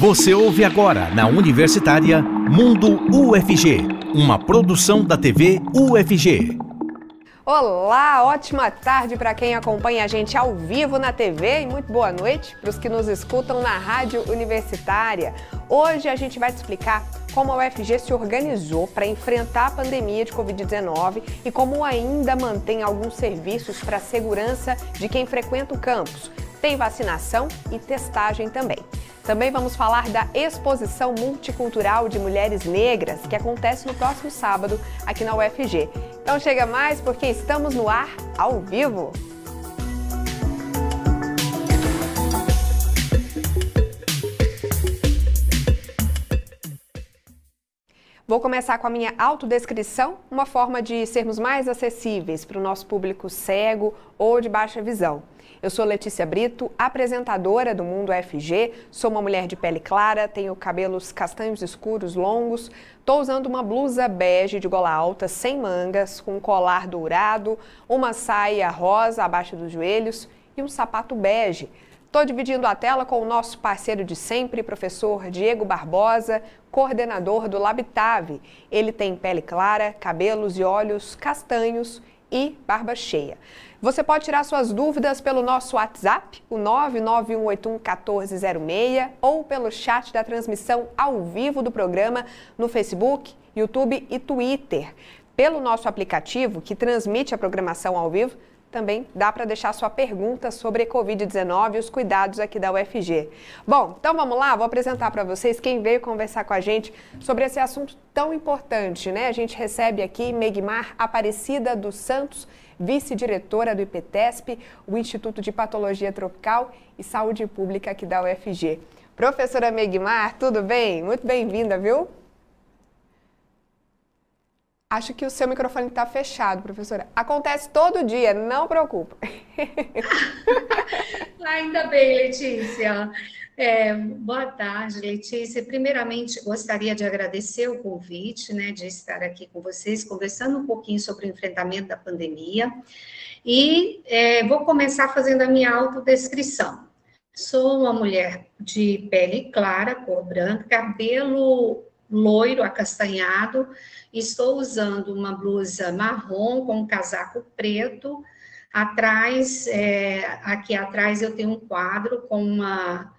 Você ouve agora na Universitária Mundo UFG, uma produção da TV UFG. Olá, ótima tarde para quem acompanha a gente ao vivo na TV e muito boa noite para os que nos escutam na Rádio Universitária. Hoje a gente vai te explicar como a UFG se organizou para enfrentar a pandemia de Covid-19 e como ainda mantém alguns serviços para a segurança de quem frequenta o campus. Tem vacinação e testagem também. Também vamos falar da exposição multicultural de mulheres negras que acontece no próximo sábado aqui na UFG. Então chega mais porque estamos no ar ao vivo. Vou começar com a minha autodescrição, uma forma de sermos mais acessíveis para o nosso público cego ou de baixa visão. Eu sou Letícia Brito, apresentadora do Mundo FG, sou uma mulher de pele clara, tenho cabelos castanhos escuros longos, estou usando uma blusa bege de gola alta, sem mangas, com um colar dourado, uma saia rosa abaixo dos joelhos e um sapato bege. Estou dividindo a tela com o nosso parceiro de sempre, professor Diego Barbosa, coordenador do Labitave. Ele tem pele clara, cabelos e olhos castanhos e barba cheia. Você pode tirar suas dúvidas pelo nosso WhatsApp, o 991811406, ou pelo chat da transmissão ao vivo do programa no Facebook, YouTube e Twitter. Pelo nosso aplicativo, que transmite a programação ao vivo, também dá para deixar sua pergunta sobre a Covid-19 e os cuidados aqui da UFG. Bom, então vamos lá, vou apresentar para vocês quem veio conversar com a gente sobre esse assunto tão importante, né? A gente recebe aqui Megmar Aparecida dos Santos, vice-diretora do IPTESP, o Instituto de Patologia Tropical e Saúde Pública aqui da UFG. Professora Megmar, tudo bem? Muito bem-vinda, viu? Acho que o seu microfone está fechado, professora. Acontece todo dia, não preocupa. Ainda bem, Letícia. É, boa tarde, Letícia. Primeiramente, gostaria de agradecer o convite, né, de estar aqui com vocês, conversando um pouquinho sobre o enfrentamento da pandemia. E é, vou começar fazendo a minha autodescrição. Sou uma mulher de pele clara, cor branca, cabelo loiro, acastanhado. Estou usando uma blusa marrom com um casaco preto. Atrás, é, aqui atrás eu tenho um quadro com uma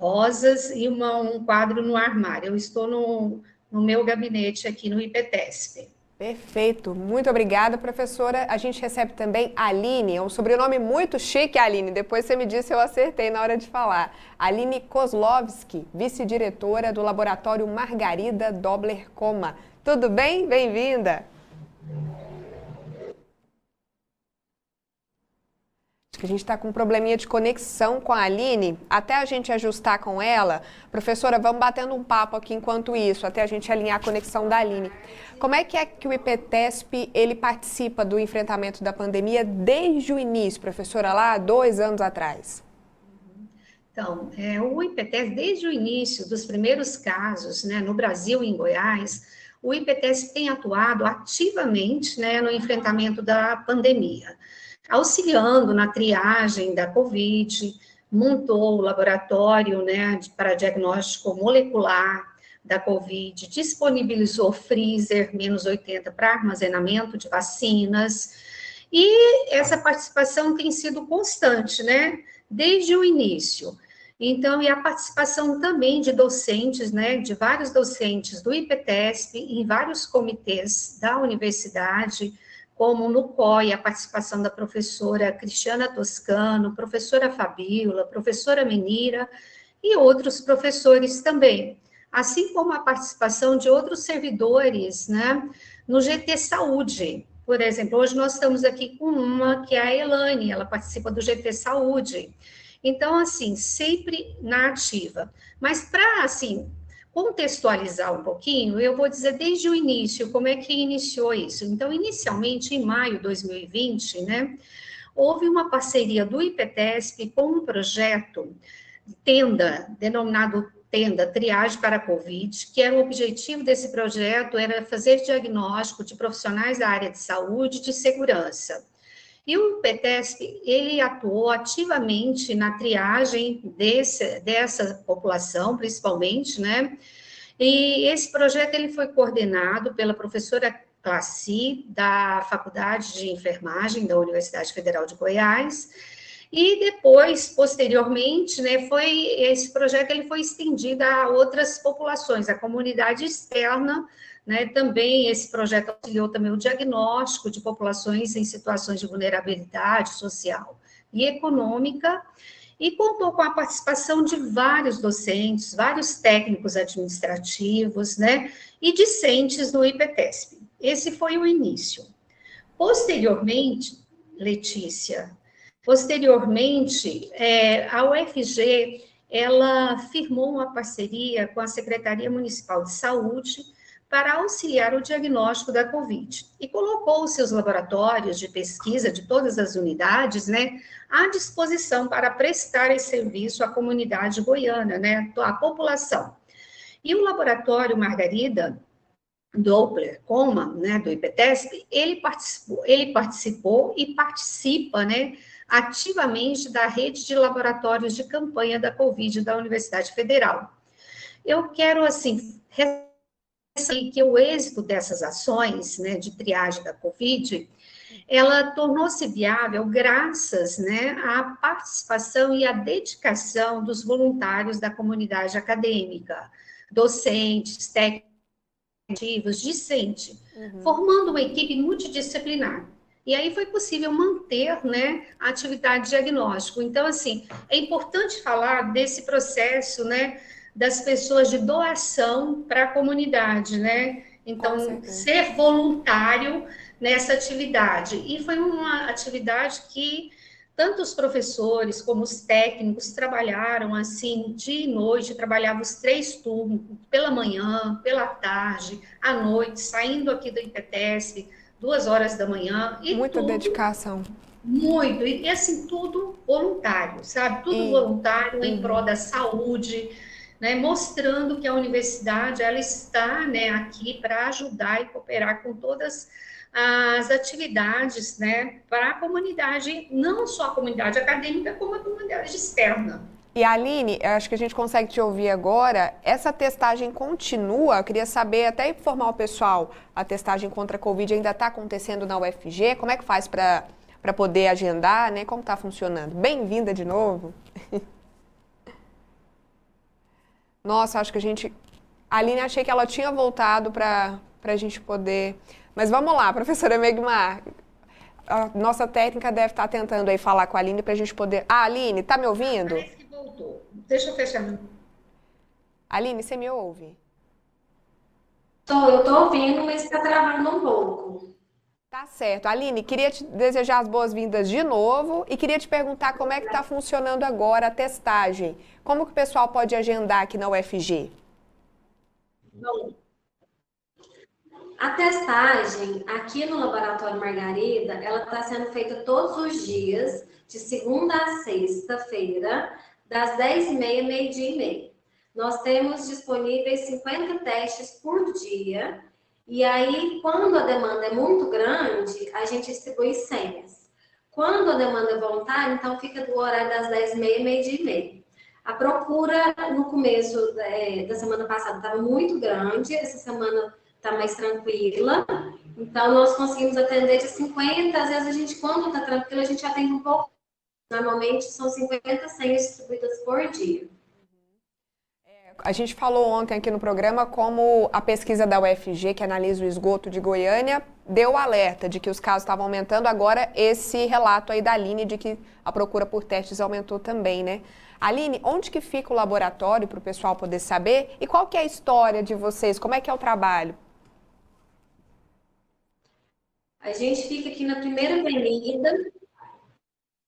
rosas e uma, um quadro no armário. Eu estou no, no meu gabinete aqui no IPTESP. Perfeito, muito obrigada, professora. A gente recebe também Aline, é um sobrenome muito chique, Aline. Depois você me disse eu acertei na hora de falar. Aline Kozlovski, vice-diretora do laboratório Margarida Dobler Coma. Tudo bem? Bem-vinda. Que a gente está com um probleminha de conexão com a Aline. Até a gente ajustar com ela, professora, vamos batendo um papo aqui enquanto isso, até a gente alinhar a conexão da Aline. Como é que é que o IPTESP ele participa do enfrentamento da pandemia desde o início, professora, lá dois anos atrás? Então, é, o IPTESP, desde o início dos primeiros casos, né, no Brasil e em Goiás, o IPTESP tem atuado ativamente né, no enfrentamento da pandemia auxiliando na triagem da Covid, montou o laboratório né, para diagnóstico molecular da Covid, disponibilizou freezer menos 80 para armazenamento de vacinas, e essa participação tem sido constante, né, desde o início. Então, e a participação também de docentes, né, de vários docentes do IPTESP em vários comitês da universidade, como no COI, a participação da professora Cristiana Toscano, professora Fabíola, professora Menira e outros professores também, assim como a participação de outros servidores, né, no GT Saúde. Por exemplo, hoje nós estamos aqui com uma que é a Elane, ela participa do GT Saúde. Então, assim, sempre na ativa. Mas para, assim, contextualizar um pouquinho, eu vou dizer desde o início como é que iniciou isso. Então, inicialmente, em maio de 2020, né, houve uma parceria do IPTESP com um projeto tenda, denominado tenda triagem para a Covid, que era o objetivo desse projeto era fazer diagnóstico de profissionais da área de saúde e de segurança. E o IPTESP, ele atuou ativamente na triagem desse, dessa população, principalmente, né? E esse projeto, ele foi coordenado pela professora Classi, da Faculdade de Enfermagem da Universidade Federal de Goiás, e depois, posteriormente, né, foi esse projeto ele foi estendido a outras populações, a comunidade externa, né, também esse projeto auxiliou também o diagnóstico de populações em situações de vulnerabilidade social e econômica, e contou com a participação de vários docentes, vários técnicos administrativos, né, e discentes do IPTESP. Esse foi o início. Posteriormente, Letícia, Posteriormente, é, a UFG ela firmou uma parceria com a Secretaria Municipal de Saúde para auxiliar o diagnóstico da Covid e colocou seus laboratórios de pesquisa de todas as unidades, né, à disposição para prestar esse serviço à comunidade goiana, né, à população. E o laboratório Margarida Doppler Coma, né, do IPTESP, ele participou, ele participou e participa, né, ativamente da rede de laboratórios de campanha da Covid da Universidade Federal. Eu quero, assim, que o êxito dessas ações né, de triagem da Covid, ela tornou-se viável graças né, à participação e à dedicação dos voluntários da comunidade acadêmica, docentes, técnicos, discente, uhum. formando uma equipe multidisciplinar. E aí foi possível manter né, a atividade de diagnóstico. Então, assim, é importante falar desse processo né, das pessoas de doação para a comunidade, né? Então, ser voluntário nessa atividade. E foi uma atividade que tanto os professores como os técnicos trabalharam assim, dia e noite, trabalhavam os três turnos, pela manhã, pela tarde, à noite, saindo aqui do IPTESP, duas horas da manhã. E Muita tudo, dedicação. Muito. E assim, tudo voluntário, sabe? Tudo e... voluntário em prol da saúde, né? mostrando que a universidade ela está né, aqui para ajudar e cooperar com todas as atividades né, para a comunidade, não só a comunidade acadêmica, como a comunidade externa. E Aline, acho que a gente consegue te ouvir agora. Essa testagem continua? Eu queria saber, até informar o pessoal, a testagem contra a Covid ainda está acontecendo na UFG? Como é que faz para poder agendar, né? Como está funcionando? Bem-vinda de novo. Nossa, acho que a gente... A Aline, achei que ela tinha voltado para a gente poder... Mas vamos lá, professora Megmar. A nossa técnica deve estar tá tentando aí falar com a Aline para a gente poder... Ah, Aline, tá me ouvindo? voltou. Deixa eu fechar. Aline, você me ouve? Tô, eu tô ouvindo, mas está travando um pouco. Tá certo. Aline, queria te desejar as boas-vindas de novo e queria te perguntar como é que está funcionando agora a testagem. Como que o pessoal pode agendar aqui na UFG? Bom, a testagem aqui no Laboratório Margarida, ela está sendo feita todos os dias, de segunda a sexta-feira, das 10h30, meio-dia e meia. Nós temos disponíveis 50 testes por dia, e aí, quando a demanda é muito grande, a gente distribui senhas. Quando a demanda é voluntária, então fica do horário das 10h30, meio-dia e meia. A procura no começo é, da semana passada estava muito grande, essa semana está mais tranquila. Então, nós conseguimos atender de 50, às vezes a gente, quando está tranquila, a gente atende um pouco Normalmente são 50 senhas distribuídas por dia. A gente falou ontem aqui no programa como a pesquisa da UFG, que analisa o esgoto de Goiânia, deu alerta de que os casos estavam aumentando. Agora, esse relato aí da Aline de que a procura por testes aumentou também, né? Aline, onde que fica o laboratório para o pessoal poder saber? E qual que é a história de vocês? Como é que é o trabalho? A gente fica aqui na primeira avenida,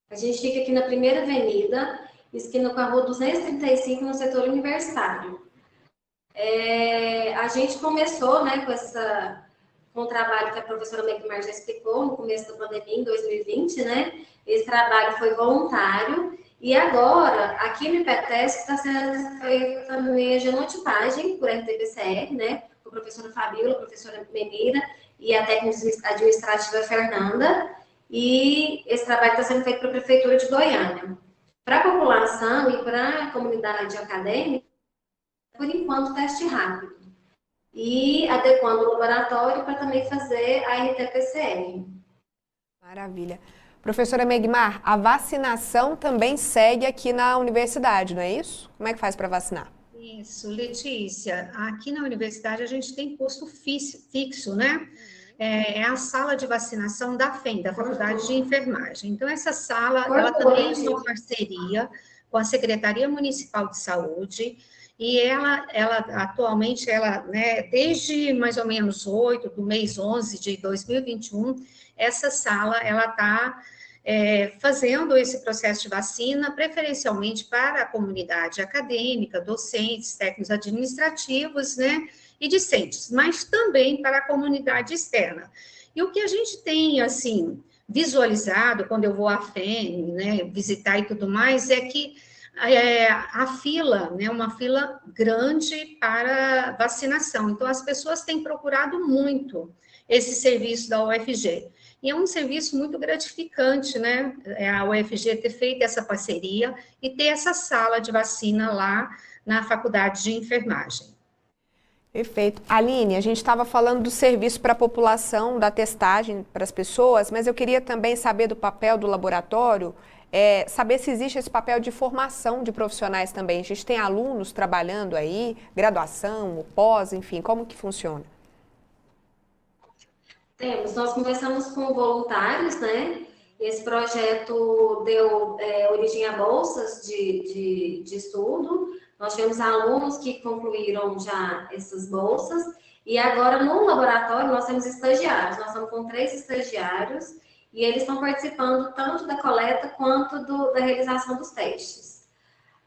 a gente fica aqui na primeira avenida, esquina com a rua 235, no setor universitário. É, a gente começou né, com, essa, com o trabalho que a professora Megmar já explicou no começo da pandemia, em 2020, né? Esse trabalho foi voluntário. E agora, aqui no IPTESC está sendo feita também a genotipagem por RT-PCR, né? Com a professora Fabiola, a professora Menira e a técnica administrativa Fernanda. e esse trabalho está sendo feito para a Prefeitura de Goiânia. Para a população e para a comunidade acadêmica, por enquanto, teste rápido. E adequando o laboratório para também fazer a RT-PCR. Maravilha. Professora Megmar, a vacinação também segue aqui na universidade, não é isso? Como é que faz para vacinar? Isso, Letícia. Aqui na universidade a gente tem posto fixo, né? É, é a sala de vacinação da FEM, da Faculdade de Enfermagem. Então, essa sala, ela também é uma parceria com a Secretaria Municipal de Saúde, e ela, ela atualmente, ela, né, desde mais ou menos 8 do mês 11 de 2021, essa sala, ela está é, fazendo esse processo de vacina, preferencialmente para a comunidade acadêmica, docentes, técnicos administrativos, né, e discentes, mas também para a comunidade externa. E o que a gente tem, assim, visualizado quando eu vou à FEM, né, visitar e tudo mais, é que é, a fila, né, uma fila grande para vacinação. Então, as pessoas têm procurado muito esse serviço da UFG. E é um serviço muito gratificante, né? É a UFG ter feito essa parceria e ter essa sala de vacina lá na Faculdade de Enfermagem. Perfeito. Aline, a gente estava falando do serviço para a população, da testagem para as pessoas, mas eu queria também saber do papel do laboratório, é, saber se existe esse papel de formação de profissionais também. A gente tem alunos trabalhando aí, graduação, pós, enfim, como que funciona? Temos, nós começamos com voluntários, né? Esse projeto deu é, origem a bolsas de, de, de estudo. Nós tivemos alunos que concluíram já essas bolsas. E agora, no laboratório, nós temos estagiários. Nós estamos com três estagiários e eles estão participando tanto da coleta quanto do, da realização dos testes.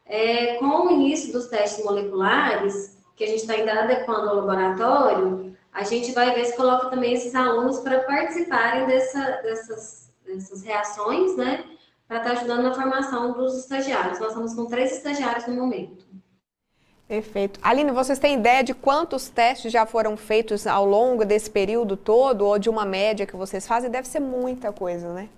É, com o início dos testes moleculares, que a gente está ainda adequando ao laboratório, a gente vai ver se coloca também esses alunos para participarem dessa, dessas, dessas reações, né? Para estar tá ajudando na formação dos estagiários. Nós estamos com três estagiários no momento. Perfeito. Aline, vocês têm ideia de quantos testes já foram feitos ao longo desse período todo, ou de uma média que vocês fazem? Deve ser muita coisa, né?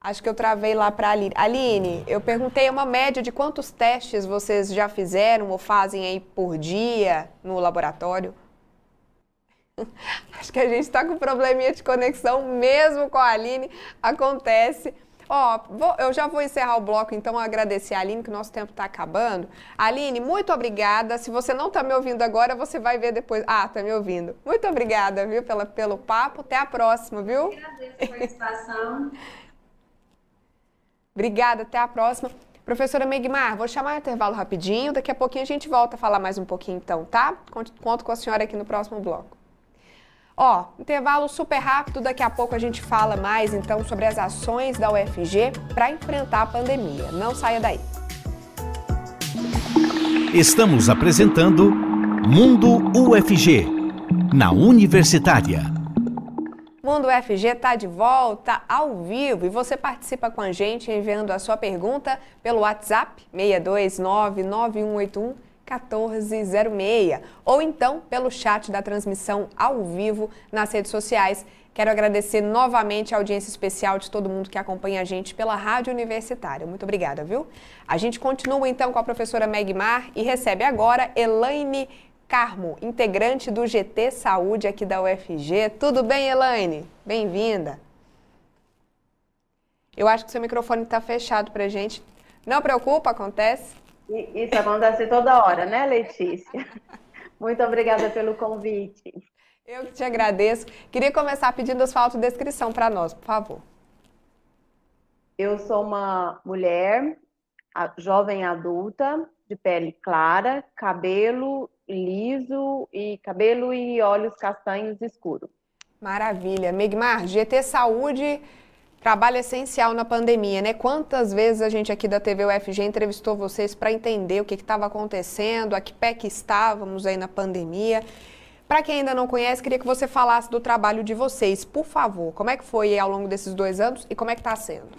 Acho que eu travei lá para a Aline. Aline, eu perguntei uma média de quantos testes vocês já fizeram ou fazem aí por dia no laboratório? Acho que a gente está com probleminha de conexão mesmo com a Aline. Acontece. Ó, vou, eu já vou encerrar o bloco, então agradecer a Aline, que o nosso tempo está acabando. Aline, muito obrigada. Se você não está me ouvindo agora, você vai ver depois. Ah, está me ouvindo. Muito obrigada, viu, pela, pelo papo. Até a próxima, viu? Agradeço a participação. obrigada, até a próxima. Professora Megmar, vou chamar o intervalo rapidinho. Daqui a pouquinho a gente volta a falar mais um pouquinho, então, tá? Conto com a senhora aqui no próximo bloco. Ó, intervalo super rápido, daqui a pouco a gente fala mais então sobre as ações da UFG para enfrentar a pandemia. Não saia daí. Estamos apresentando Mundo UFG, na Universitária. Mundo UFG está de volta ao vivo e você participa com a gente enviando a sua pergunta pelo WhatsApp 629 9181 1406 ou então pelo chat da transmissão ao vivo nas redes sociais. Quero agradecer novamente a audiência especial de todo mundo que acompanha a gente pela Rádio Universitária. Muito obrigada, viu? A gente continua então com a professora Megmar e recebe agora Elaine Carmo, integrante do GT Saúde aqui da UFG. Tudo bem, Elaine? Bem-vinda. Eu acho que seu microfone está fechado para gente. Não preocupa, acontece. Isso acontece toda hora, né, Letícia? Muito obrigada pelo convite. Eu que te agradeço. Queria começar pedindo a sua autodescrição para nós, por favor. Eu sou uma mulher jovem adulta, de pele clara, cabelo liso e cabelo e olhos castanhos escuros. Maravilha. Megmar, GT Saúde Trabalho essencial na pandemia, né? Quantas vezes a gente aqui da TV UFG entrevistou vocês para entender o que estava acontecendo, a que pé que estávamos aí na pandemia. Para quem ainda não conhece, queria que você falasse do trabalho de vocês, por favor. Como é que foi ao longo desses dois anos e como é que está sendo?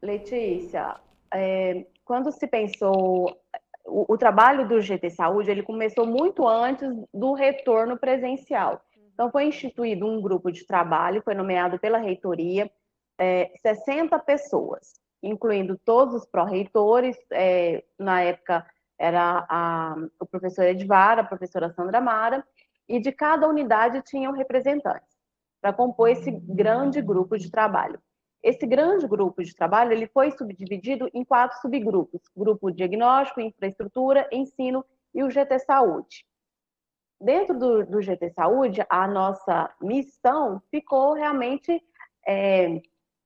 Letícia, é, quando se pensou o, o, trabalho do GT Saúde, ele começou muito antes do retorno presencial. Então, foi instituído um grupo de trabalho, foi nomeado pela reitoria, é, 60 pessoas, incluindo todos os pró-reitores, é, na época era a, o professor Edvar, a professora Sandra Mara, e de cada unidade tinham representantes para compor esse grande grupo de trabalho. Esse grande grupo de trabalho ele foi subdividido em quatro subgrupos: grupo diagnóstico, infraestrutura, ensino e o GT Saúde. Dentro do, do GT Saúde, a nossa missão ficou realmente é,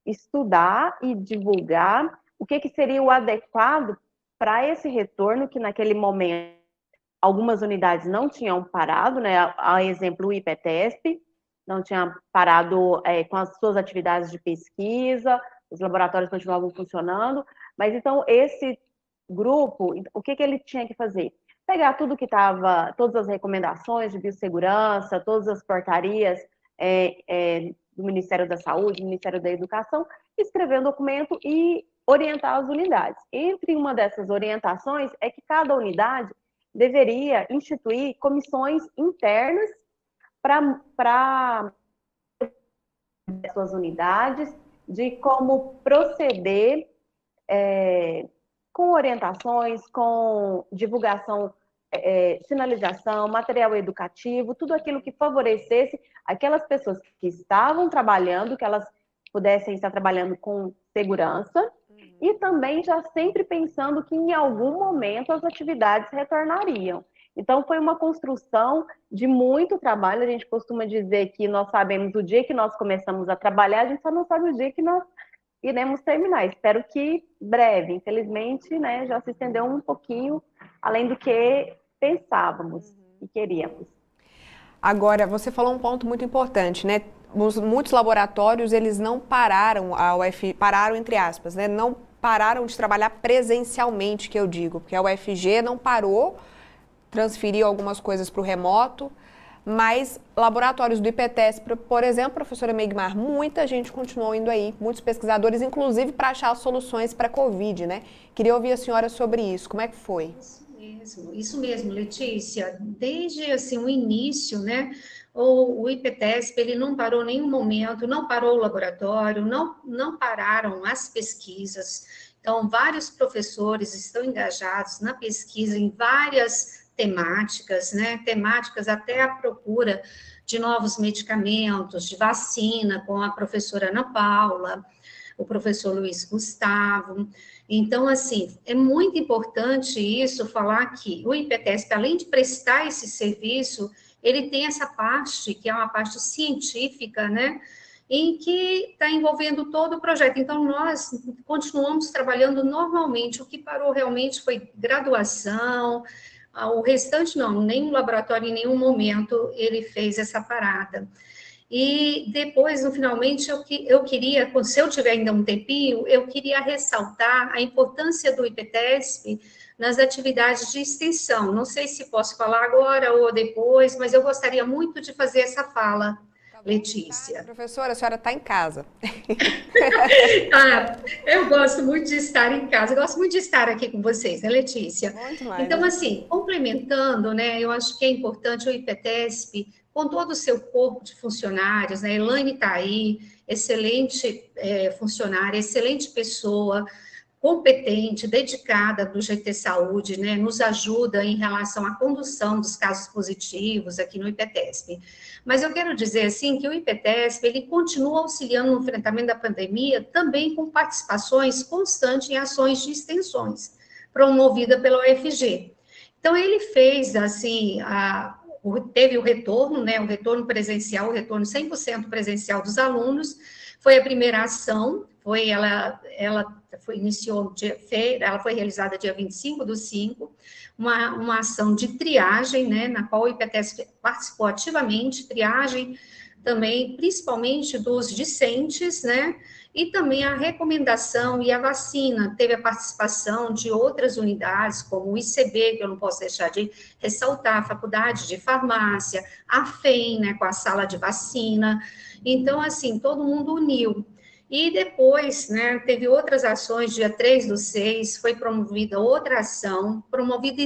estudar e divulgar o que, que seria o adequado para esse retorno, que naquele momento algumas unidades não tinham parado, né? A exemplo, o IPTESP, não tinha parado é, com as suas atividades de pesquisa, os laboratórios continuavam funcionando, mas então esse grupo, o que, que ele tinha que fazer? Pegar tudo que estava, todas as recomendações de biossegurança, todas as portarias é, é, do Ministério da Saúde, do Ministério da Educação, escrever um documento e orientar as unidades. Entre uma dessas orientações é que cada unidade deveria instituir comissões internas para suas unidades, de como proceder é, com orientações, com divulgação, é, sinalização, material educativo, tudo aquilo que favorecesse aquelas pessoas que estavam trabalhando, que elas pudessem estar trabalhando com segurança, uhum. e também já sempre pensando que em algum momento as atividades retornariam. Então, foi uma construção de muito trabalho. A gente costuma dizer que nós sabemos o dia que nós começamos a trabalhar, a gente só não sabe o dia que nós iremos terminar. Espero que breve. Infelizmente, né, já se estendeu um pouquinho além do que pensávamos e queríamos. Agora, você falou um ponto muito importante, né? Os, muitos laboratórios, eles não pararam, a UF, pararam entre aspas, né? Não pararam de trabalhar presencialmente, que eu digo, porque a UFG não parou transferiu algumas coisas para o remoto, mas laboratórios do IPTES, por exemplo, professora Meigmar, muita gente continuou indo aí, muitos pesquisadores, inclusive para achar soluções para a Covid, né? Queria ouvir a senhora sobre isso, como é que foi? Isso mesmo, isso mesmo, Letícia. Desde assim, o início, né? O, IPTESP, ele não parou nenhum momento, não parou o laboratório, não, não pararam as pesquisas. Então, vários professores estão engajados na pesquisa em várias temáticas, né? Temáticas até a procura de novos medicamentos, de vacina, com a professora Ana Paula, o professor Luiz Gustavo. Então, assim, é muito importante isso, falar que o IPTESP, além de prestar esse serviço, ele tem essa parte, que é uma parte científica, né? Em que está envolvendo todo o projeto. Então, nós continuamos trabalhando normalmente. O que parou realmente foi graduação, ah, o restante não, nenhum laboratório em nenhum momento ele fez essa parada. E depois, no finalmente, eu, eu queria, se eu tiver ainda um tempinho, eu queria ressaltar a importância do IPTESP nas atividades de extensão. Não sei se posso falar agora ou depois, mas eu gostaria muito de fazer essa fala Letícia. Ah, professora, a senhora está em casa. ah, eu gosto muito de estar em casa, eu gosto muito de estar aqui com vocês, né, Letícia? Muito mais, então, assim, complementando, né, eu acho que é importante o IPTESP, com todo o seu corpo de funcionários, né, Elaine está aí, excelente é, funcionária, excelente pessoa, competente, dedicada do GT Saúde, né, nos ajuda em relação à condução dos casos positivos aqui no IPTESP. Mas eu quero dizer, assim, que o IPTESP, ele continua auxiliando no enfrentamento da pandemia, também com participações constantes em ações de extensões, promovida pela UFG. Então, ele fez, assim, a, teve o retorno, né, o retorno presencial, o retorno 100% presencial dos alunos, foi a primeira ação, foi ela, ela foi, iniciou, dia, ela foi realizada dia 25 do 5, uma, uma ação de triagem, né, na qual o IPTES participou ativamente, triagem também, principalmente dos discentes, né, e também a recomendação e a vacina. Teve a participação de outras unidades, como o ICB, que eu não posso deixar de ressaltar, a Faculdade de Farmácia, a FEM, né, com a sala de vacina. Então, assim, todo mundo uniu. E depois, né, teve outras ações, dia 3 do 6, foi promovida outra ação, promovida,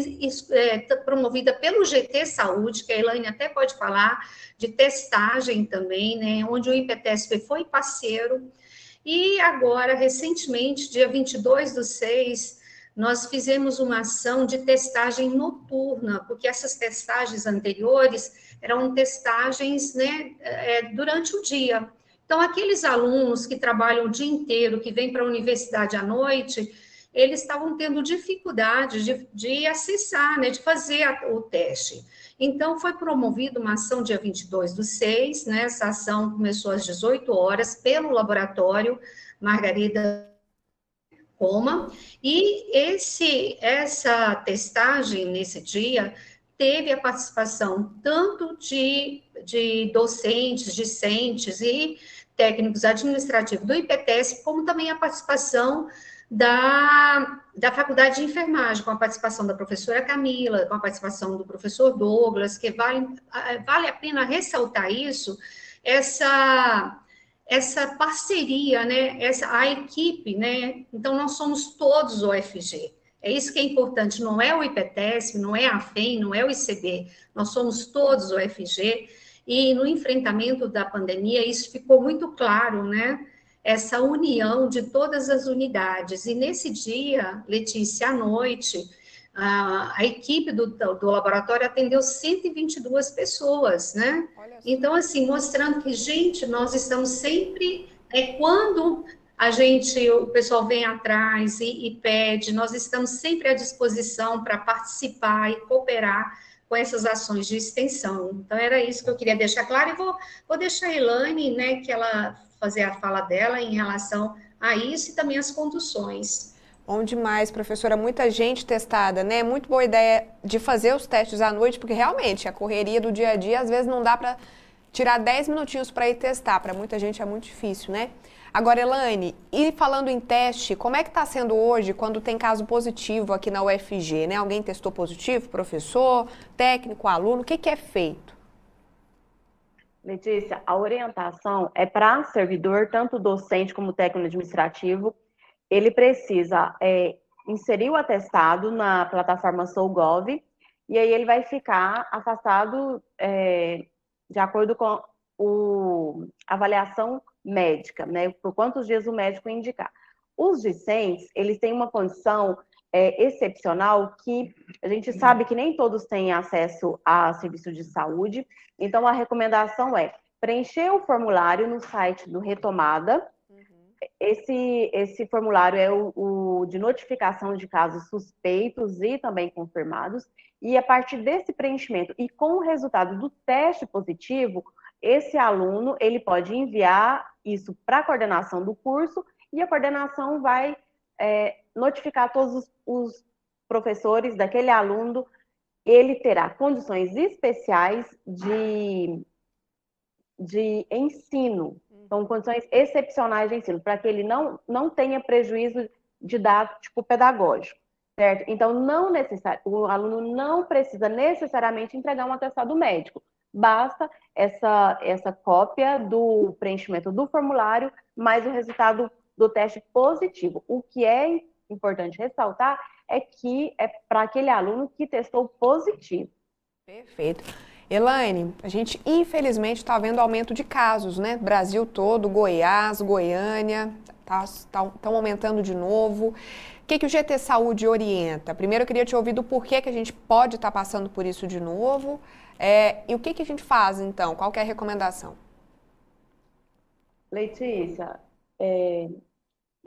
é, promovida pelo GT Saúde, que a Elaine até pode falar, de testagem também, né, onde o IPTSP foi parceiro. E agora, recentemente, dia 22 do 6, nós fizemos uma ação de testagem noturna, porque essas testagens anteriores eram testagens né, é, durante o dia. Então, aqueles alunos que trabalham o dia inteiro, que vêm para a universidade à noite, eles estavam tendo dificuldade de, de acessar, né, de fazer o teste. Então, foi promovida uma ação dia 22 do 6, né, essa ação começou às 18 horas pelo laboratório Margarida Coma, e esse, essa testagem nesse dia teve a participação tanto de, de docentes, discentes e técnicos administrativos do IPTES, como também a participação da, da Faculdade de Enfermagem, com a participação da professora Camila, com a participação do professor Douglas, que vale, vale a pena ressaltar isso, essa, essa parceria, né, essa, a equipe, né, então nós somos todos o FG, é isso que é importante, não é o IPTES, não é a FEM, não é o ICB, nós somos todos o FG, e no enfrentamento da pandemia, isso ficou muito claro, né? Essa união de todas as unidades. E nesse dia, Letícia, à noite, a, a equipe do, do laboratório atendeu 122 pessoas, né? Então, assim, mostrando que, gente, nós estamos sempre. É, quando a gente, o pessoal vem atrás e, e pede, nós estamos sempre à disposição para participar e cooperar com essas ações de extensão. Então, era isso que eu queria deixar claro, e vou, vou deixar a Elaine, né, que ela fazer a fala dela em relação a isso e também as conduções. Bom demais, professora. Muita gente testada, né? Muito boa ideia de fazer os testes à noite, porque realmente a correria do dia a dia, às vezes não dá para tirar 10 minutinhos para ir testar. Para muita gente é muito difícil, né? Agora, Elaine, e falando em teste, como é que está sendo hoje quando tem caso positivo aqui na UFG, né? Alguém testou positivo, professor, técnico, aluno, o que, que é feito? Letícia, a orientação é para servidor, tanto docente como técnico administrativo, ele precisa é, inserir o atestado na plataforma SouGov, e aí ele vai ficar afastado é, de acordo com a avaliação médica, né? Por quantos dias o médico indicar. Os discentes, eles têm uma condição é, excepcional que a gente sabe que nem todos têm acesso a serviço de saúde, então a recomendação é preencher o formulário no site do Retomada. Esse, esse formulário é o, o de notificação de casos suspeitos e também confirmados, e a partir desse preenchimento e com o resultado do teste positivo, esse aluno ele pode enviar isso para a coordenação do curso e a coordenação vai é, notificar todos os, os professores daquele aluno. Ele terá condições especiais de, de ensino, então condições excepcionais de ensino, para que ele não, não tenha prejuízo didático pedagógico. Certo? Então, não necessário, o aluno não precisa necessariamente entregar um atestado médico basta essa, essa cópia do preenchimento do formulário, mais o resultado do teste positivo. O que é importante ressaltar é que é para aquele aluno que testou positivo. Perfeito. Elaine, a gente infelizmente está vendo aumento de casos, né? Brasil todo, Goiás, Goiânia, estão tá, tá, aumentando de novo. O que, que o GT Saúde orienta? Primeiro eu queria te ouvir do porquê que a gente pode estar tá passando por isso de novo. É, e o que, que a gente faz, então? Qual é a recomendação? Letícia, é,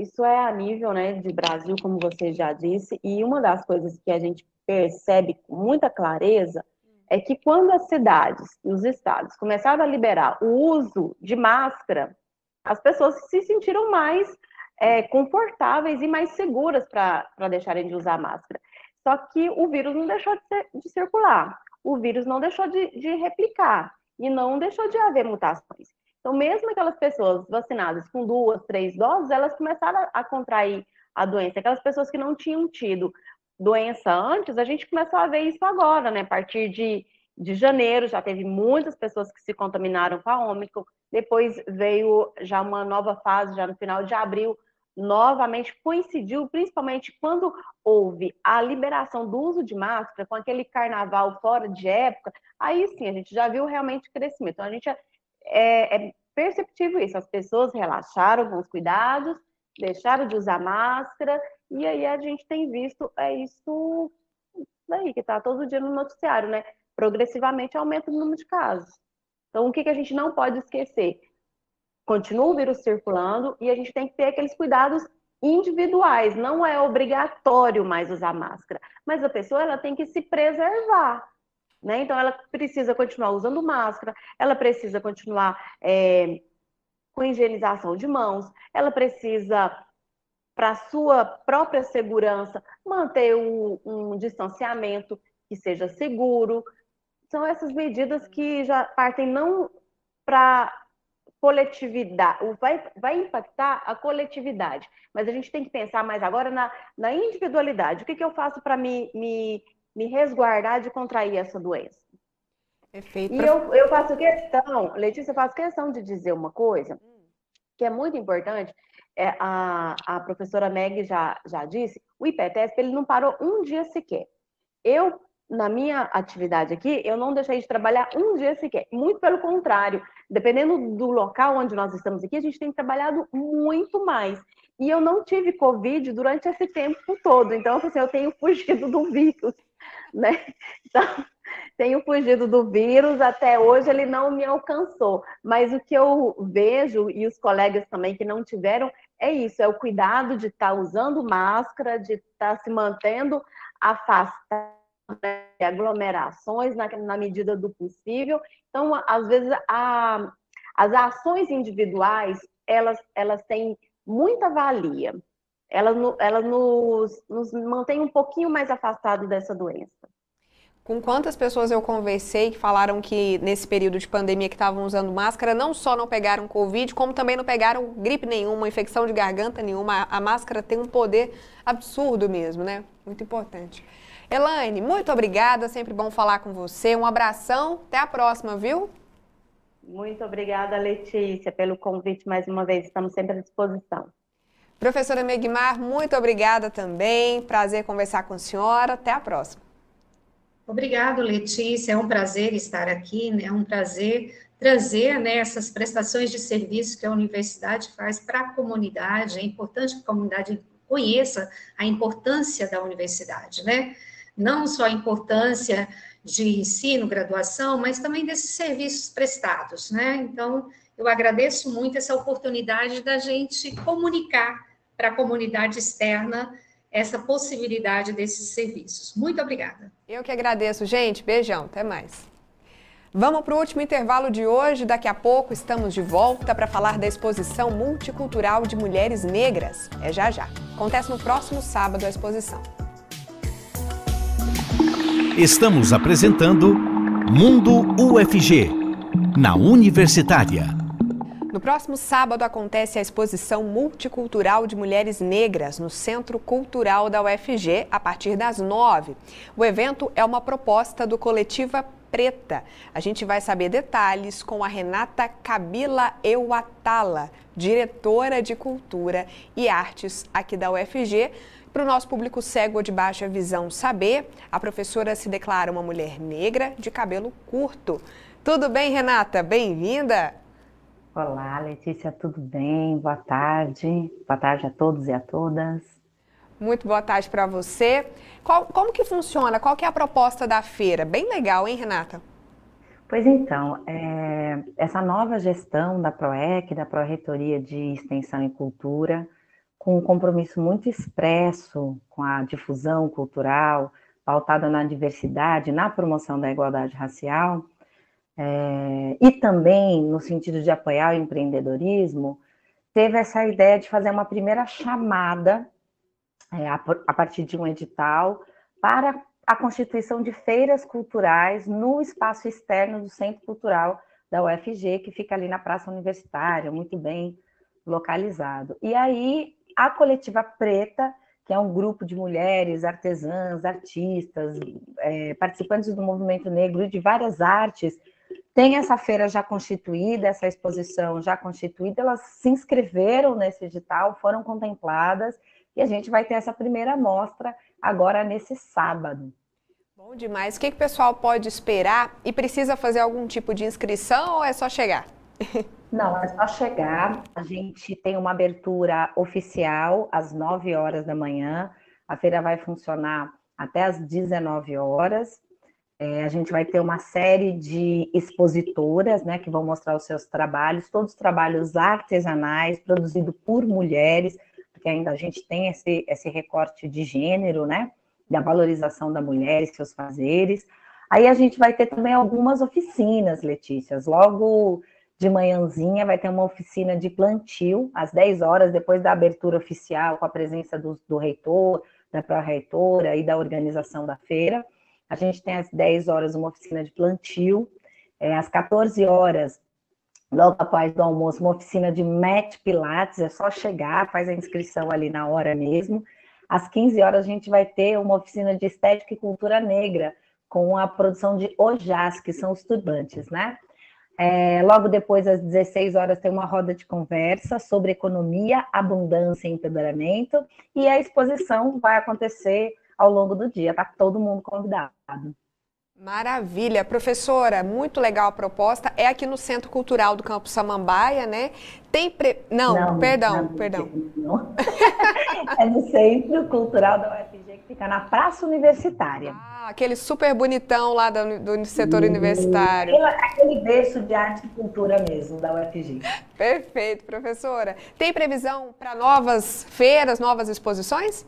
isso é a nível né, de Brasil, como você já disse, e uma das coisas que a gente percebe com muita clareza é que quando as cidades e os estados começaram a liberar o uso de máscara, as pessoas se sentiram mais é, confortáveis e mais seguras para deixarem de usar máscara. Só que o vírus não deixou de, ser, de circular o vírus não deixou de, de replicar e não deixou de haver mutações. Então, mesmo aquelas pessoas vacinadas com duas, três doses, elas começaram a, contrair a doença. Aquelas pessoas que não tinham tido doença antes, a gente começou a ver isso agora, né? A partir de, de janeiro, já teve muitas pessoas que se contaminaram com a Ômicron, depois veio já uma nova fase, já no final de abril, novamente coincidiu, principalmente quando houve a liberação do uso de máscara, com aquele carnaval fora de época, aí sim a gente já viu realmente crescimento. Então, a gente é, é, perceptível isso, as pessoas relaxaram com os cuidados, deixaram de usar máscara, e aí a gente tem visto é isso daí, que está todo dia no noticiário, né? Progressivamente aumenta o número de casos. Então, o que, que a gente não pode esquecer? Continua o vírus circulando e a gente tem que ter aqueles cuidados individuais. Não é obrigatório mais usar máscara, mas a pessoa ela tem que se preservar. Né? Então, ela precisa continuar usando máscara, ela precisa continuar é, com higienização de mãos, ela precisa, para sua própria segurança, manter um, um distanciamento que seja seguro. São essas medidas que já partem não para coletividade, vai, vai impactar a coletividade, mas a gente tem que pensar mais agora na, na individualidade. O que, que eu faço para me, me, me resguardar de contrair essa doença? Perfeito. E eu, eu faço questão, Letícia, eu faço questão de dizer uma coisa que é muito importante. É, a, a professora Meg já, já disse, o IPTESP ele não parou um dia sequer. Eu, na minha atividade aqui, eu não deixei de trabalhar um dia sequer. Muito pelo contrário, dependendo do local onde nós estamos aqui, a gente tem trabalhado muito mais. E eu não tive Covid durante esse tempo todo. Então, assim, eu tenho fugido do vírus, né? Então, tenho fugido do vírus, até hoje ele não me alcançou. Mas o que eu vejo, e os colegas também que não tiveram, é isso: é o cuidado de estar tá usando máscara, de estar tá se mantendo afastado de aglomerações na, na, medida do possível. Então, às vezes, a, as ações individuais, elas, elas têm muita valia. Elas, elas nos, nos mantêm um pouquinho mais afastados dessa doença. Com quantas pessoas eu conversei que falaram que nesse período de pandemia que estavam usando máscara, não só não pegaram Covid, como também não pegaram gripe nenhuma, infecção de garganta nenhuma. A máscara tem um poder absurdo mesmo, né? Muito importante. Elaine, muito obrigada, sempre bom falar com você. Um abração, até a próxima, viu? Muito obrigada, Letícia, pelo convite mais uma vez. Estamos sempre à disposição. Professora Megmar, muito obrigada também. Prazer conversar com a senhora. Até a próxima. Obrigado, Letícia. É um prazer estar aqui, né? é um prazer trazer né, essas prestações de serviço que a universidade faz para a comunidade. É importante que a comunidade conheça a importância da universidade, né? Não só a importância de ensino, graduação, mas também desses serviços prestados, né? Então, eu agradeço muito essa oportunidade da gente comunicar para a comunidade externa essa possibilidade desses serviços. Muito obrigada. Eu que agradeço, gente. Beijão, até mais. Vamos para o último intervalo de hoje. Daqui a pouco estamos de volta para falar da exposição multicultural de mulheres negras. É já já. Acontece no próximo sábado a exposição. Estamos apresentando Mundo UFG, na Universitária. No próximo sábado acontece a exposição multicultural de mulheres negras no Centro Cultural da UFG, a partir das nove. O evento é uma proposta do Coletiva Preta. A gente vai saber detalhes com a Renata Kabila Euatala, diretora de Cultura e Artes aqui da UFG. Para o nosso público cego ou de baixa visão saber, a professora se declara uma mulher negra de cabelo curto. Tudo bem, Renata? Bem-vinda! Olá, Letícia, tudo bem? Boa tarde. Boa tarde a todos e a todas. Muito boa tarde para você. Qual, como que funciona? Qual que é a proposta da feira? Bem legal, hein, Renata? Pois então, é, essa nova gestão da PROEC, da Pró-Reitoria de Extensão e Cultura, com um compromisso muito expresso com a difusão cultural, pautada na diversidade, na promoção da igualdade racial, é, e também no sentido de apoiar o empreendedorismo, teve essa ideia de fazer uma primeira chamada é, a, a partir de um edital para a constituição de feiras culturais no espaço externo do Centro Cultural da UFG, que fica ali na Praça Universitária, muito bem localizado. E aí a coletiva preta que é um grupo de mulheres, artesãs, artistas, é, participantes do movimento negro e de várias artes, tem essa feira já constituída, essa exposição já constituída, elas se inscreveram nesse edital, foram contempladas, e a gente vai ter essa primeira mostra agora nesse sábado. Bom demais. O que, que o pessoal pode esperar e precisa fazer algum tipo de inscrição ou é só chegar? Não, é só chegar. A gente tem uma abertura oficial às 9 horas da manhã. A feira vai funcionar até às 19 horas. É, a gente vai ter uma série de expositoras, né, que vão mostrar os seus trabalhos, todos trabalhos artesanais, produzidos por mulheres, porque ainda a gente tem esse, esse recorte de gênero, né, da valorização da mulher e seus fazeres. Aí a gente vai ter também algumas oficinas, Letícias. Logo de manhãzinha vai ter uma oficina de plantio, às 10 horas, depois da abertura oficial, com a presença do, do reitor, da pró-reitora e da organização da feira. A gente tem às 10 horas uma oficina de plantio, é, às 14 horas, logo após do almoço, uma oficina de Met Pilates, é só chegar, faz a inscrição ali na hora mesmo. Às 15 horas a gente vai ter uma oficina de estética e cultura negra, com a produção de ojás, que são os turbantes, né? É, logo depois, às 16 horas, tem uma roda de conversa sobre economia, abundância e empoderamento, e a exposição vai acontecer ao longo do dia, tá todo mundo convidado. Maravilha, professora, muito legal a proposta. É aqui no Centro Cultural do Campo Samambaia, né? Tem pre... não, não, perdão, não, perdão. Não. é no Centro Cultural da UFG fica na Praça Universitária. Ah, aquele super bonitão lá do, do setor universitário. Aquele berço de arte e cultura mesmo da UFG. Perfeito, professora. Tem previsão para novas feiras, novas exposições?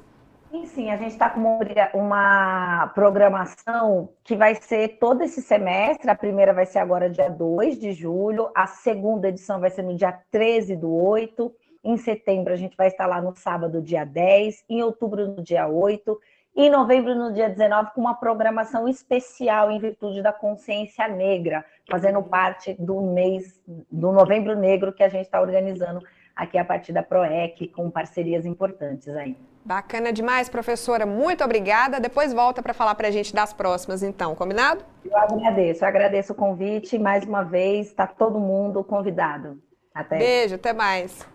Sim, sim, a gente está com uma, uma, programação que vai ser todo esse semestre. A primeira vai ser agora dia 2 de julho, a segunda edição vai ser no dia 13 do 8. Em setembro, a gente vai estar lá no sábado, dia 10, em outubro, no dia 8, e em novembro, no dia 19, com uma programação especial em virtude da consciência negra, fazendo parte do mês do Novembro Negro que a gente está organizando aqui a partir da PROEC, com parcerias importantes aí. Bacana demais, professora. Muito obrigada. Depois volta para falar para a gente das próximas, então, combinado? Eu agradeço, eu agradeço o convite. Mais uma vez, está todo mundo convidado. Até. Beijo, até mais.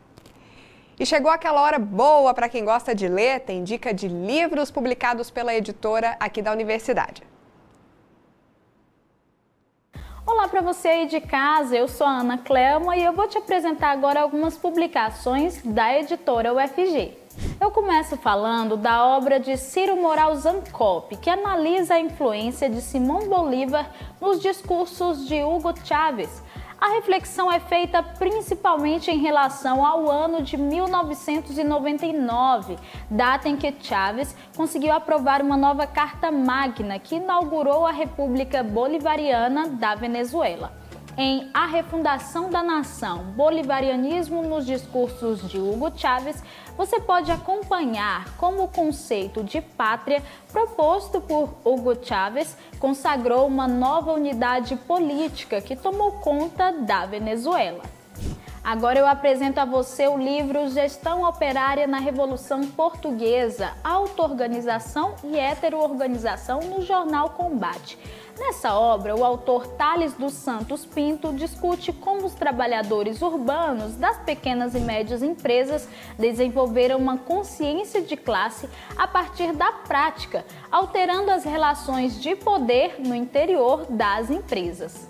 E chegou aquela hora boa para quem gosta de ler, tem dica de livros publicados pela editora aqui da universidade. Olá para você aí de casa, eu sou a Ana Clelma e eu vou te apresentar agora algumas publicações da editora UFG. Eu começo falando da obra de Ciro Moral Zancop, que analisa a influência de Simão Bolívar nos discursos de Hugo Chávez. A reflexão é feita principalmente em relação ao ano de 1999, data em que Chávez conseguiu aprovar uma nova Carta Magna que inaugurou a República Bolivariana da Venezuela. Em A Refundação da Nação, Bolivarianismo nos Discursos de Hugo Chávez, você pode acompanhar como o conceito de pátria proposto por Hugo Chávez consagrou uma nova unidade política que tomou conta da Venezuela. Agora eu apresento a você o livro Gestão Operária na Revolução Portuguesa, Auto-Organização e Heteroorganização no Jornal Combate. Nessa obra, o autor Tales dos Santos Pinto discute como os trabalhadores urbanos das pequenas e médias empresas desenvolveram uma consciência de classe a partir da prática, alterando as relações de poder no interior das empresas.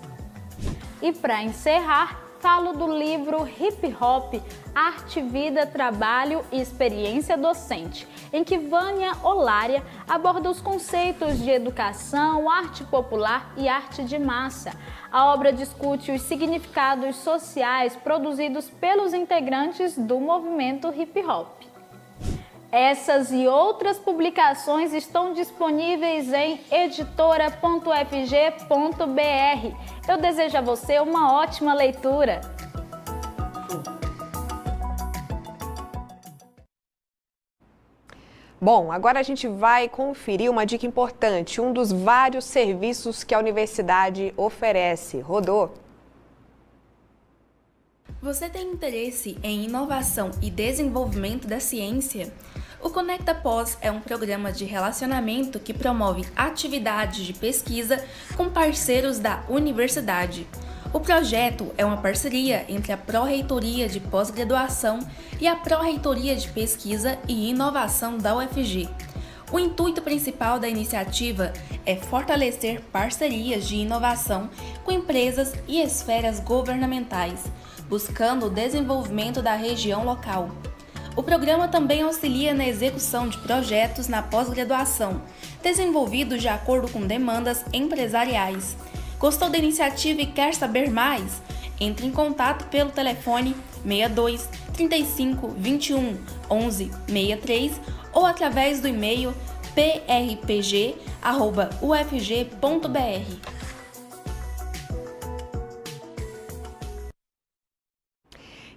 E para encerrar, falo do livro Hip Hop, Arte, Vida, Trabalho e Experiência Docente, em que Vânia Olária aborda os conceitos de educação, arte popular e arte de massa. A obra discute os significados sociais produzidos pelos integrantes do movimento hip hop. Essas e outras publicações estão disponíveis em editora.fg.br. Eu desejo a você uma ótima leitura. Bom, agora a gente vai conferir uma dica importante, um dos vários serviços que a universidade oferece. Rodou. Você tem interesse em inovação e desenvolvimento da ciência? O Conecta Pós é um programa de relacionamento que promove atividades de pesquisa com parceiros da universidade. O projeto é uma parceria entre a Pró-Reitoria de Pós-Graduação e a Pró-Reitoria de Pesquisa e Inovação da UFG. O intuito principal da iniciativa é fortalecer parcerias de inovação com empresas e esferas governamentais, buscando o desenvolvimento da região local. O programa também auxilia na execução de projetos na pós-graduação, desenvolvidos de acordo com demandas empresariais. Gostou da iniciativa e quer saber mais? Entre em contato pelo telefone 62 35 21 11 63 ou através do e-mail prpg@ufg.br.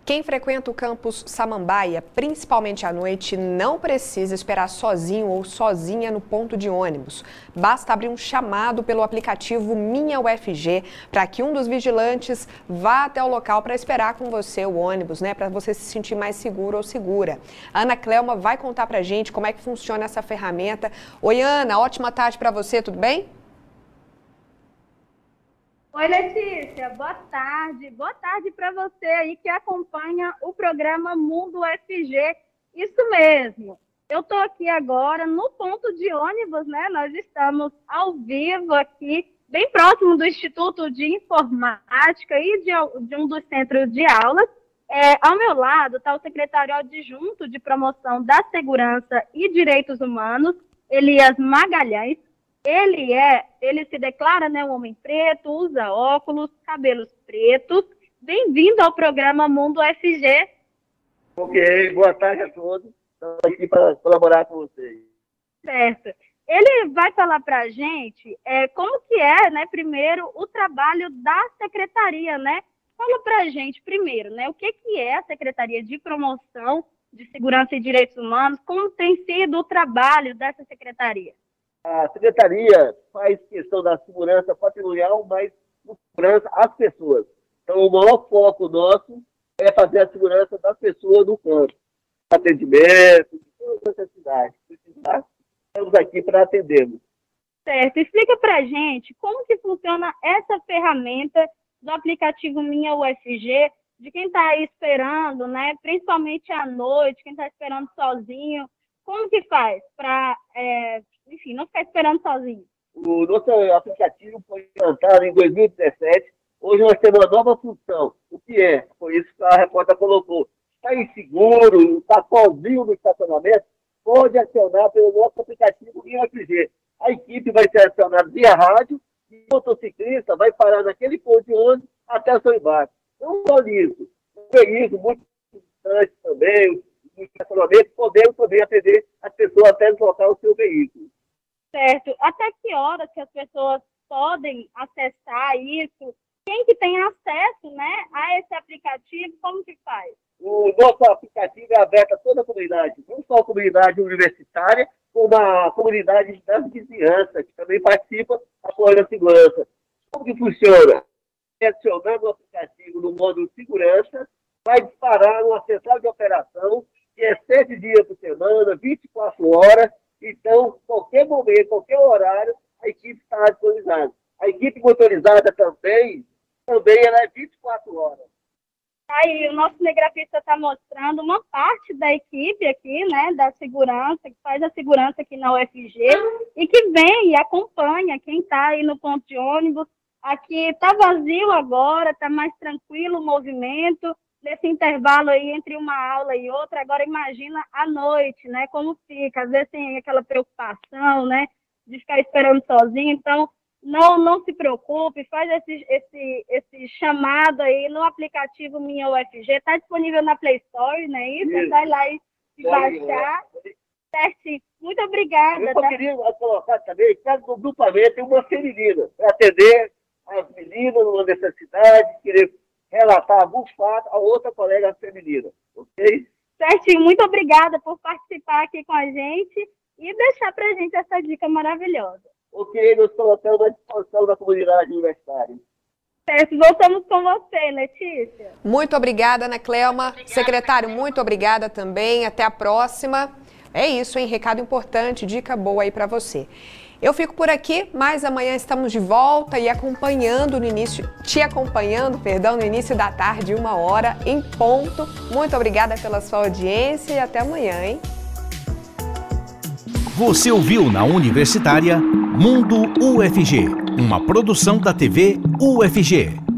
Quem frequenta o campus Samambaia, principalmente à noite, não precisa esperar sozinho ou sozinha no ponto de ônibus. Basta abrir um chamado pelo aplicativo Minha UFG para que um dos vigilantes vá até o local para esperar com você o ônibus, né? Para você se sentir mais seguro ou segura. Ana Clelma vai contar para gente como é que funciona essa ferramenta. Oi, Ana, ótima tarde para você, tudo bem? Oi, Letícia, boa tarde. Boa tarde para você aí que acompanha o programa Mundo FG. Isso mesmo. Eu estou aqui agora no ponto de ônibus, né? Nós estamos ao vivo aqui, bem próximo do Instituto de Informática e de, de um dos centros de aulas. É, ao meu lado está o secretário adjunto de promoção da segurança e direitos humanos, Elias Magalhães. Ele é, ele se declara, né, um homem preto, usa óculos, cabelos pretos. Bem-vindo ao programa Mundo FG. Ok, boa tarde a todos. Estamos aqui para colaborar com vocês. Certo. Ele vai falar para a gente é, como que é, né, primeiro, o trabalho da secretaria, né? Fala para a gente primeiro, né, o que, que é a Secretaria de Promoção de Segurança e Direitos Humanos, como tem sido o trabalho dessa secretaria? A secretaria faz questão da segurança patrimonial, mas segurança às pessoas. Então, o maior foco nosso é fazer a segurança das pessoas no campo. Atendimento, de todas as necessidades. Precisar, estamos aqui para atendê-los. Certo. Explica para a gente como que funciona essa ferramenta do aplicativo Minha UFG, de quem está aí esperando, né? principalmente à noite, quem está esperando sozinho. Como que faz para é, enfim, não ficar esperando sozinho. O nosso aplicativo foi implantado em 2017. Hoje nós temos uma nova função. O que é? Foi isso que a repórter colocou. Está inseguro, está sozinho no estacionamento, pode acionar pelo nosso aplicativo IFG. A equipe vai ser acionada via rádio e o motociclista vai parar naquele ponto de ônibus até o seu embarque. Não só isso, o veículo muito distante também, no estacionamento, podemos também atender as pessoas até deslocar o seu veículo. Certo. Até que horas que as pessoas podem acessar isso? Quem que tem acesso né, a esse aplicativo, como que faz? O nosso aplicativo é aberto a toda a comunidade, não só a comunidade universitária, como a comunidade das vizinhanças, que também participa apoiando a segurança. Como que funciona? Acionando o aplicativo no modo segurança, vai disparar uma central de operação, que é sete dias por semana, 24 horas, momento, qualquer horário, a equipe está atualizada. A equipe motorizada também, também ela é 24 horas. Aí, o nosso cinegrafista está mostrando uma parte da equipe aqui, né, da segurança, que faz a segurança aqui na UFG, e que vem e acompanha quem está aí no ponto de ônibus. Aqui está vazio agora, está mais tranquilo o movimento, nesse intervalo aí entre uma aula e outra, agora imagina à noite, né? Como fica, às vezes tem aquela preocupação, né? De ficar esperando sozinho, então não, não se preocupe, faz esse, esse, esse chamado aí no aplicativo Minha UFG, está disponível na Play Store, né? Isso, isso. vai lá e baixar. Certo. Muito obrigada. Eu tá? queria colocar também grupamento tem uma feminina para atender as meninas numa necessidade, querer relatar algum fato a outra colega feminina, ok? Certinho, muito obrigada por participar aqui com a gente e deixar para a gente essa dica maravilhosa. Ok, nós colocamos à disposição da comunidade universitária. Certo, voltamos com você, Letícia. Muito obrigada, Ana Clelma. Obrigada, Secretário, muito obrigada também. Até a próxima. É isso, hein? Recado importante, dica boa aí para você. Eu fico por aqui, mas amanhã estamos de volta e acompanhando no início, te acompanhando, perdão, no início da tarde, uma hora em ponto. Muito obrigada pela sua audiência e até amanhã, hein? Você ouviu na Universitária Mundo UFG, uma produção da TV UFG.